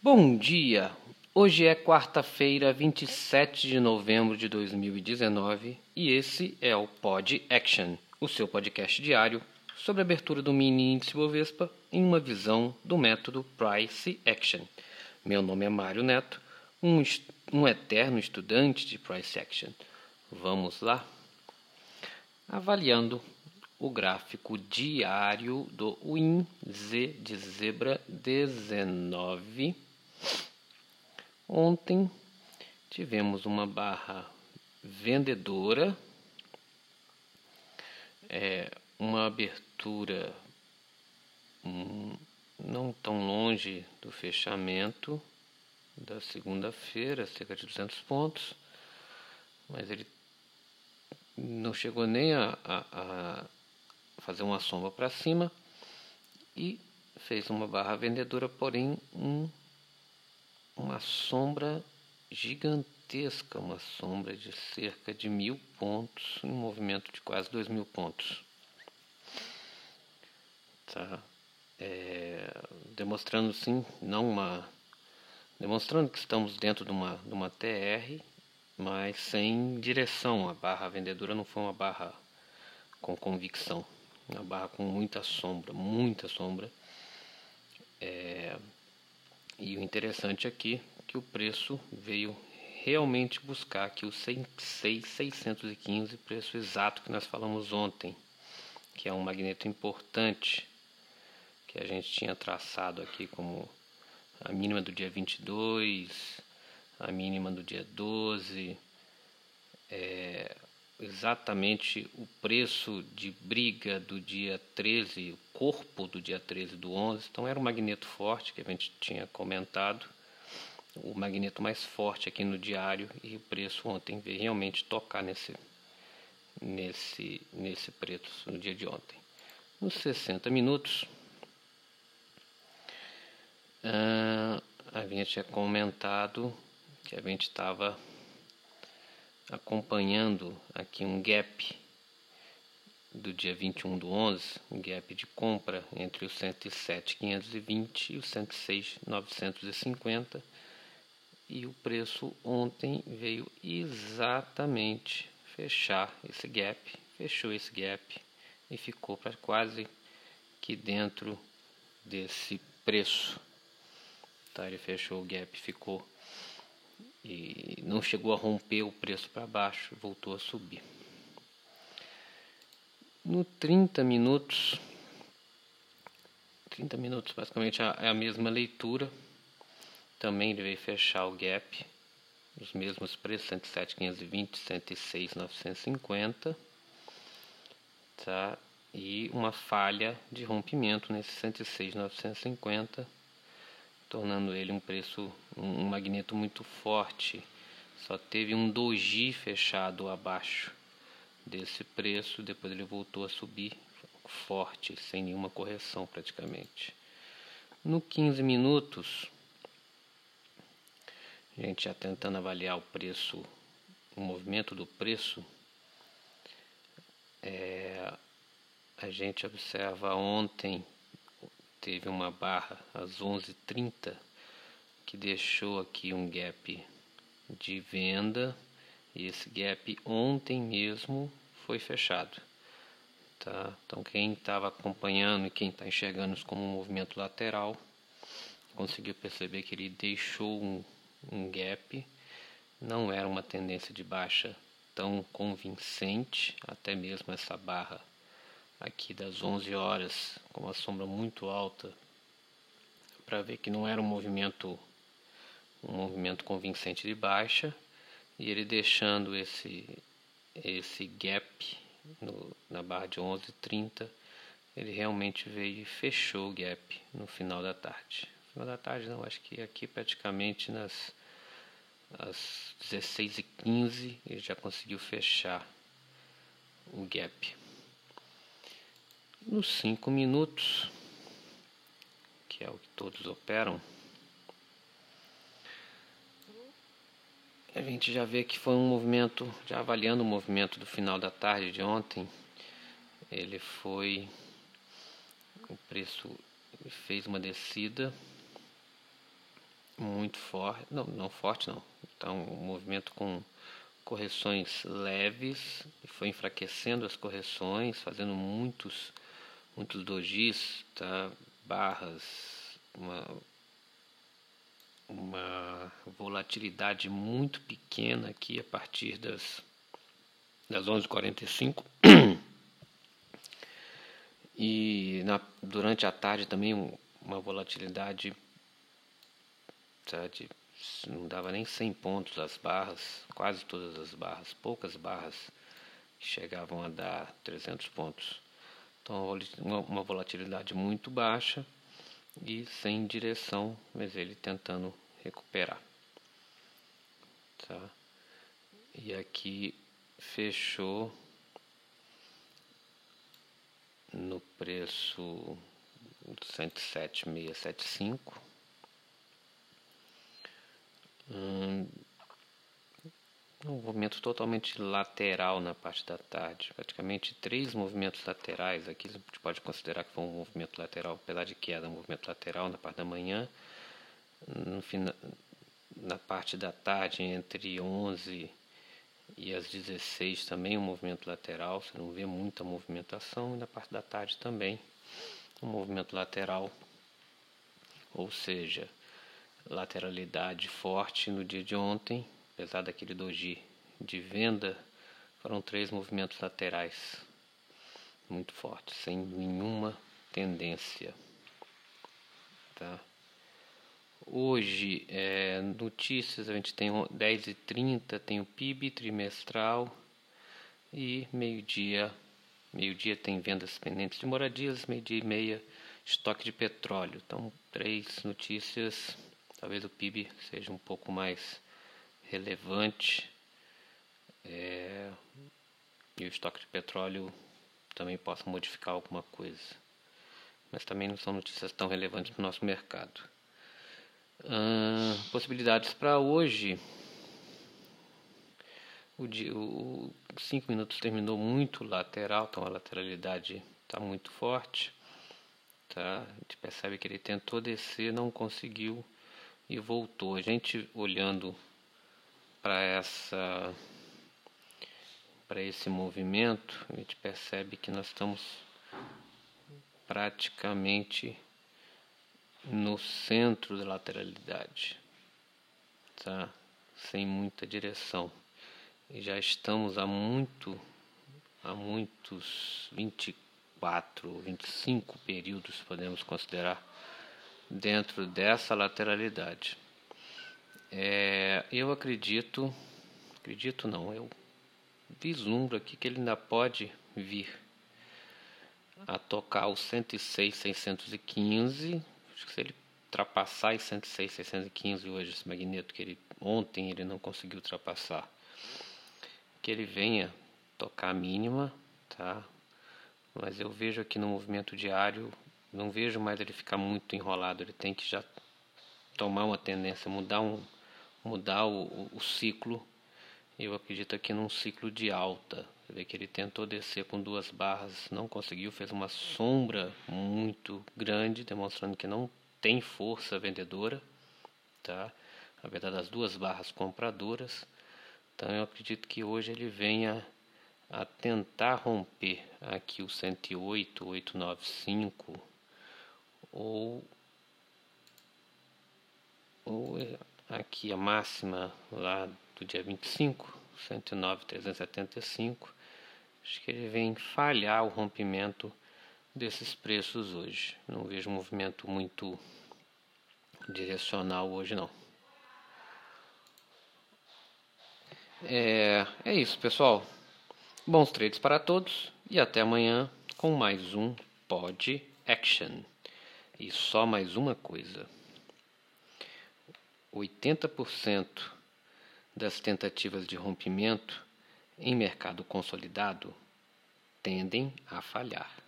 Bom dia! Hoje é quarta-feira, 27 de novembro de 2019 e esse é o Pod Action, o seu podcast diário sobre a abertura do mini índice Bovespa em uma visão do método Price Action. Meu nome é Mário Neto, um, um eterno estudante de Price Action. Vamos lá? Avaliando o gráfico diário do WIN Z de zebra 19. Ontem tivemos uma barra vendedora, é, uma abertura hum, não tão longe do fechamento da segunda-feira, cerca de 200 pontos, mas ele não chegou nem a, a, a fazer uma sombra para cima e fez uma barra vendedora, porém um, uma sombra gigantesca, uma sombra de cerca de mil pontos, um movimento de quase dois mil pontos. Tá? É, demonstrando sim, não uma. Demonstrando que estamos dentro de uma, de uma TR, mas sem direção. A barra vendedora não foi uma barra com convicção. Uma barra com muita sombra, muita sombra. É, e o interessante aqui é que o preço veio realmente buscar aqui o 6.615, preço exato que nós falamos ontem, que é um magneto importante que a gente tinha traçado aqui como a mínima do dia 22, a mínima do dia 12, é, exatamente o preço de briga do dia 13, o corpo do dia 13 do 11. Então era um magneto forte que a gente tinha comentado, o magneto mais forte aqui no diário e o preço ontem veio realmente tocar nesse nesse nesse preço no dia de ontem. Nos 60 minutos, uh, a gente tinha comentado que a gente estava acompanhando aqui um gap do dia 21 do 11, um gap de compra entre o 107.520 e o 106.950 e o preço ontem veio exatamente fechar esse gap, fechou esse gap e ficou para quase que dentro desse preço. Tá, ele fechou o gap, ficou e não chegou a romper o preço para baixo, voltou a subir. No 30 minutos, 30 minutos basicamente é a mesma leitura. Também ele veio fechar o gap, os mesmos preços, 107,520, 106,950. Tá? E uma falha de rompimento nesse 106,950 tornando ele um preço, um magneto muito forte. Só teve um doji fechado abaixo desse preço, depois ele voltou a subir forte, sem nenhuma correção praticamente. No 15 minutos, a gente já tentando avaliar o preço, o movimento do preço, é, a gente observa ontem teve uma barra às 11h30 que deixou aqui um gap de venda e esse gap ontem mesmo foi fechado. Tá? Então quem estava acompanhando e quem está enxergando isso como um movimento lateral conseguiu perceber que ele deixou um, um gap, não era uma tendência de baixa tão convincente, até mesmo essa barra aqui das 11 horas com uma sombra muito alta para ver que não era um movimento um movimento convincente de baixa e ele deixando esse esse gap no, na barra de 11:30 ele realmente veio e fechou o gap no final da tarde. No final da tarde não, acho que aqui praticamente nas às 16h15 ele já conseguiu fechar o gap nos cinco minutos, que é o que todos operam, a gente já vê que foi um movimento, já avaliando o movimento do final da tarde de ontem, ele foi, o preço fez uma descida muito forte, não, não forte não. Então, um movimento com correções leves, foi enfraquecendo as correções, fazendo muitos muitos dojis, tá? barras, uma, uma volatilidade muito pequena aqui a partir das, das 11h45. E na, durante a tarde também uma volatilidade tá, de, não dava nem 100 pontos as barras, quase todas as barras, poucas barras chegavam a dar 300 pontos. Então, uma volatilidade muito baixa e sem direção, mas ele tentando recuperar. Tá? E aqui fechou no preço 107,675. Hum, um movimento totalmente lateral na parte da tarde, praticamente três movimentos laterais. Aqui a gente pode considerar que foi um movimento lateral, apesar de queda, um movimento lateral na parte da manhã. No final, na parte da tarde, entre 11 e as 16 também um movimento lateral, você não vê muita movimentação. E na parte da tarde também um movimento lateral, ou seja, lateralidade forte no dia de ontem apesar daquele doji de venda, foram três movimentos laterais muito fortes, sem nenhuma tendência. Tá? Hoje, é, notícias, a gente tem 10 e 30 tem o PIB trimestral e meio-dia, meio-dia tem vendas pendentes de moradias, meio-dia e meia estoque de petróleo. Então, três notícias, talvez o PIB seja um pouco mais relevante é, e o estoque de petróleo também possa modificar alguma coisa. Mas também não são notícias tão relevantes para o nosso mercado. Possibilidades para hoje. O, dia, o 5 minutos terminou muito lateral, então a lateralidade está muito forte. Tá? A gente percebe que ele tentou descer, não conseguiu e voltou. A gente olhando para essa para esse movimento, a gente percebe que nós estamos praticamente no centro da lateralidade, tá? Sem muita direção. E já estamos há muito há muitos 24, 25 períodos podemos considerar dentro dessa lateralidade. É, eu acredito, acredito não, eu vislumbro aqui que ele ainda pode vir a tocar os 106, 615. Acho que se ele ultrapassar os 106, 615 hoje, esse magneto que ele ontem ele não conseguiu ultrapassar, que ele venha tocar a mínima, tá? Mas eu vejo aqui no movimento diário, não vejo mais ele ficar muito enrolado, ele tem que já tomar uma tendência, mudar um mudar o, o, ciclo. Eu acredito aqui num ciclo de alta. Você vê que ele tentou descer com duas barras, não conseguiu, fez uma sombra muito grande, demonstrando que não tem força vendedora, tá? Na verdade, as duas barras compradoras. Então, eu acredito que hoje ele venha a tentar romper aqui o 108, 895 ou, ou aqui a máxima lá do dia 25, 109,375. Acho que ele vem falhar o rompimento desses preços hoje. Não vejo movimento muito direcional hoje não. É, é isso, pessoal. Bons trades para todos e até amanhã com mais um Pod Action. E só mais uma coisa. 80% das tentativas de rompimento em mercado consolidado tendem a falhar.